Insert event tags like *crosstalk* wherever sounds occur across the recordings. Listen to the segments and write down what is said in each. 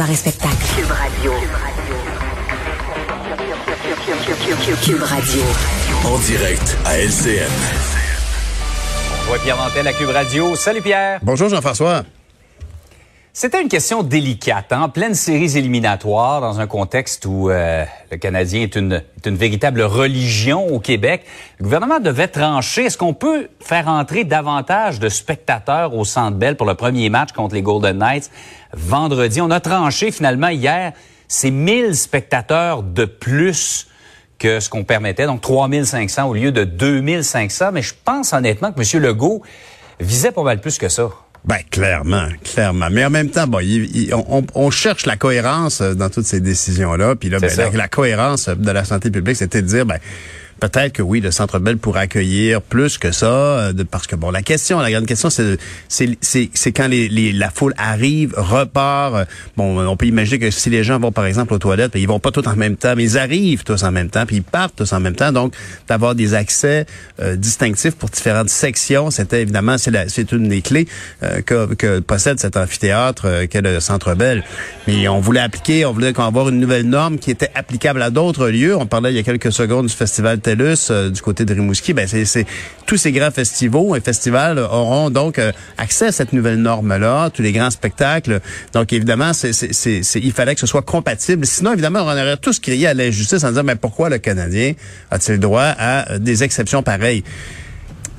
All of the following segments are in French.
Arts et Spectacles. Cube Radio. Cube Radio. En direct à LCN. On voit Pierre Mantel à Cube Radio. Salut Pierre. Bonjour Jean-François. C'était une question délicate, en hein? pleine série éliminatoire, dans un contexte où euh, le Canadien est une, véritable religion au Québec. Le gouvernement devait trancher. Est-ce qu'on peut faire entrer davantage de spectateurs au Centre Bell pour le premier match contre les Golden Knights vendredi? On a tranché finalement hier. C'est 1000 spectateurs de plus que ce qu'on permettait, donc 3500 au lieu de 2500. Mais je pense honnêtement que M. Legault visait pas mal plus que ça. Ben clairement, clairement. Mais en même temps, bon, on, on, cherche la cohérence euh, dans toutes ces décisions-là. Puis là, ben, la, la, cohérence de la santé publique, c'était de dire, ben peut-être que oui, le Centre Bell pourrait accueillir plus que ça, euh, parce que bon, la question, la grande question, c'est c'est quand les, les, la foule arrive, repart. Euh, bon, on peut imaginer que si les gens vont par exemple aux toilettes, ben, ils vont pas tous en même temps, mais ils arrivent tous en même temps, puis ils partent tous en même temps. Donc, d'avoir des accès euh, distinctifs pour différentes sections, c'était évidemment c'est une des clés que, que, possède cet amphithéâtre qu'est le Centre Bell. Mais on voulait appliquer, on voulait avoir une nouvelle norme qui était applicable à d'autres lieux. On parlait il y a quelques secondes du festival euh, du côté de Rimouski, ben c'est tous ces grands festivals et festivals auront donc euh, accès à cette nouvelle norme-là, tous les grands spectacles. Donc évidemment, il fallait que ce soit compatible. Sinon, évidemment, on aurait tous crié à l'injustice en disant mais pourquoi le Canadien a-t-il droit à des exceptions pareilles?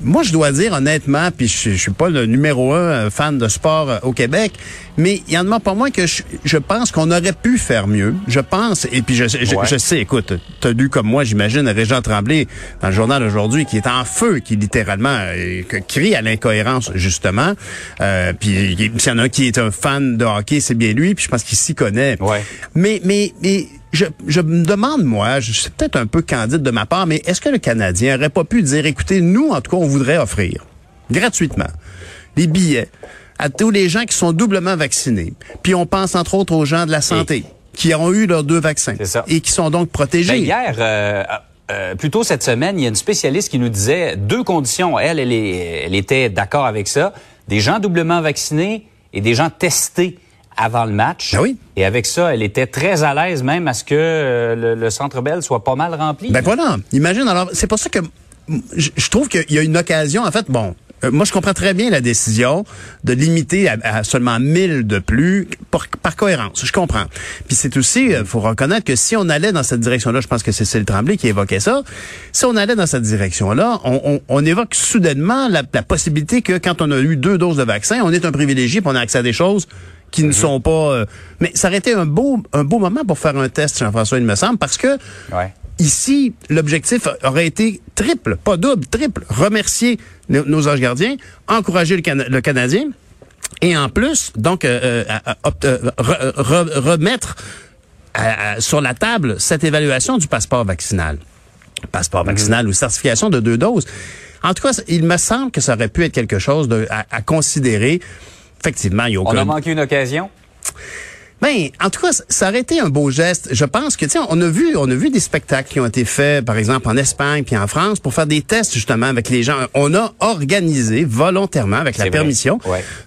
Moi, je dois dire honnêtement, puis je, je suis pas le numéro un euh, fan de sport euh, au Québec, mais il y en a pas moins que je, pense qu'on aurait pu faire mieux. Je pense, et puis je, je, sais, écoute, tu as lu comme moi, j'imagine, Régent Tremblay dans le journal aujourd'hui, qui est en feu, qui littéralement euh, crie à l'incohérence, justement. Euh, puis s'il y en a un qui est un fan de hockey, c'est bien lui, puis je pense qu'il s'y connaît. Ouais. Mais, mais, mais je, je me demande, moi, je c'est peut-être un peu candide de ma part, mais est-ce que le Canadien aurait pas pu dire, écoutez, nous, en tout cas, on voudrait offrir gratuitement les billets à tous les gens qui sont doublement vaccinés. Puis on pense entre autres aux gens de la santé qui ont eu leurs deux vaccins et qui sont donc protégés. Ben, hier, euh, euh, plus tôt cette semaine, il y a une spécialiste qui nous disait deux conditions. Elle, elle, elle était d'accord avec ça. Des gens doublement vaccinés et des gens testés avant le match. Ben oui. Et avec ça, elle était très à l'aise même à ce que euh, le, Centre Bell soit pas mal rempli. Ben voilà. Imagine, alors, c'est pour ça que je trouve qu'il y a une occasion, en fait, bon, euh, moi, je comprends très bien la décision de limiter à, seulement 1000 de plus par, cohérence. Je comprends. Puis c'est aussi, il euh, faut reconnaître que si on allait dans cette direction-là, je pense que c'est Cécile Tremblay qui évoquait ça, si on allait dans cette direction-là, on, évoque soudainement la, la, possibilité que quand on a eu deux doses de vaccin, on est un privilégié et on a accès à des choses qui ne mhm. sont pas. Euh, mais ça aurait été un beau, un beau moment pour faire un test, Jean-François, il me semble, parce que ici, l'objectif aurait été triple, pas double, triple. Remercier nos, anges gardiens, encourager le, Canadien, et en plus, donc, euh, euh, remettre sur la table cette évaluation du passeport vaccinal. Passeport mhm. vaccinal ou certification de deux doses. En tout cas, il me semble que ça aurait pu être quelque chose de, à considérer effectivement, il y a aucun... On a manqué une occasion? Ben, en tout cas, ça aurait été un beau geste. Je pense que, tu on a vu, on a vu des spectacles qui ont été faits, par exemple, en Espagne puis en France, pour faire des tests, justement, avec les gens. On a organisé volontairement, avec la permission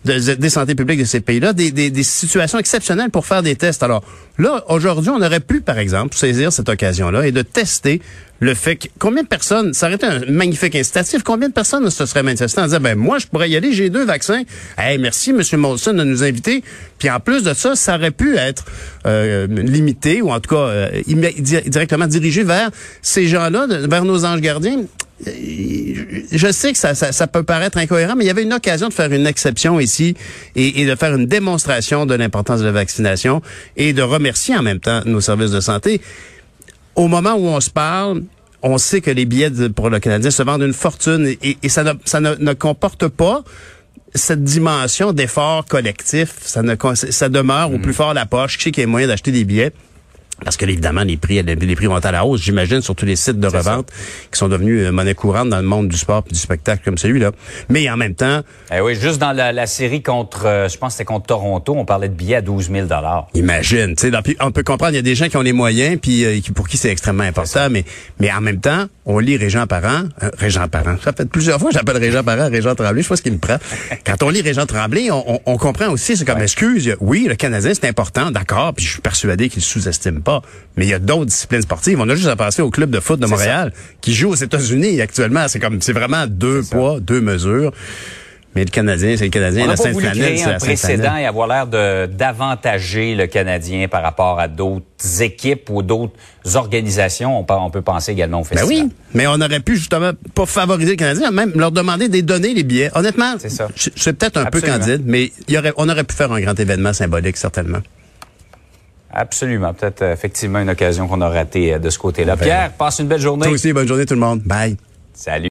des santé publiques de ces pays-là, des, des, des, situations exceptionnelles pour faire des tests. Alors, là, aujourd'hui, on aurait pu, par exemple, saisir cette occasion-là et de tester le fait que combien de personnes, ça aurait été un magnifique incitatif, combien de personnes se seraient manifestées en disant, ben moi, je pourrais y aller, j'ai deux vaccins. Hey, merci, M. Molson, de nous inviter. Puis en plus de ça, ça aurait pu être euh, limité, ou en tout cas euh, directement dirigé vers ces gens-là, vers nos anges gardiens. Euh, je sais que ça, peut paraître incohérent, mais il y avait une occasion de faire une exception ici et de faire une démonstration de l'importance de la vaccination et de remercier en même temps nos services de santé au moment où on se parle, on sait que les billets pour le Canadien se vendent une fortune et, ça, ne, ça ne, comporte pas cette dimension d'effort collectif. Ça, ne, ça demeure au mm. plus fort la poche. Je sais qu'il y a moyen d'acheter des billets? Parce que évidemment, les prix, les prix vont à la hausse, j'imagine, sur tous les sites de revente qui sont devenus euh, monnaie courante dans le monde du sport et du spectacle comme celui-là. Mais en même temps... Eh oui, juste dans la, série contre, euh, je pense que c'était contre Toronto, on parlait de billets à 12 000 Imagine, tu sais, on peut comprendre, il y a des gens qui ont les moyens, puis euh, pour qui c'est extrêmement important, mais, mais en même temps, on lit Régent Parent, Régent Parent, ça fait plusieurs fois que j'appelle Régent Parent, Régent Tremblay, je sais pas ce qu'il me prend. *laughs* Quand on lit Régent Tremblay, on, on, comprend aussi, c'est comme excuse, oui, le Canadien, c'est important, d'accord, puis je suis persuadé qu'il sous-estime pas, mais il y a d'autres disciplines sportives. On a juste à passer au club de foot de Montréal qui joue aux États-Unis actuellement. C'est comme, c'est vraiment deux poids, deux mesures. Mais le Canadien, c'est le Canadien. On la Sainte Créer un précédent et avoir l'air de d'avantager le Canadien par rapport à d'autres équipes ou d'autres organisations. On peut, on peut penser également au ben festival. oui, mais on aurait pu justement pas favoriser le Canadien, même leur demander de donner les billets. Honnêtement, c'est ça. C'est peut-être un peu candide, mais y aurait, on aurait pu faire un grand événement symbolique certainement. Absolument. Peut-être euh, effectivement une occasion qu'on a ratée euh, de ce côté-là. Pierre, passe une belle journée. Toi aussi, bonne journée tout le monde. Bye. Salut.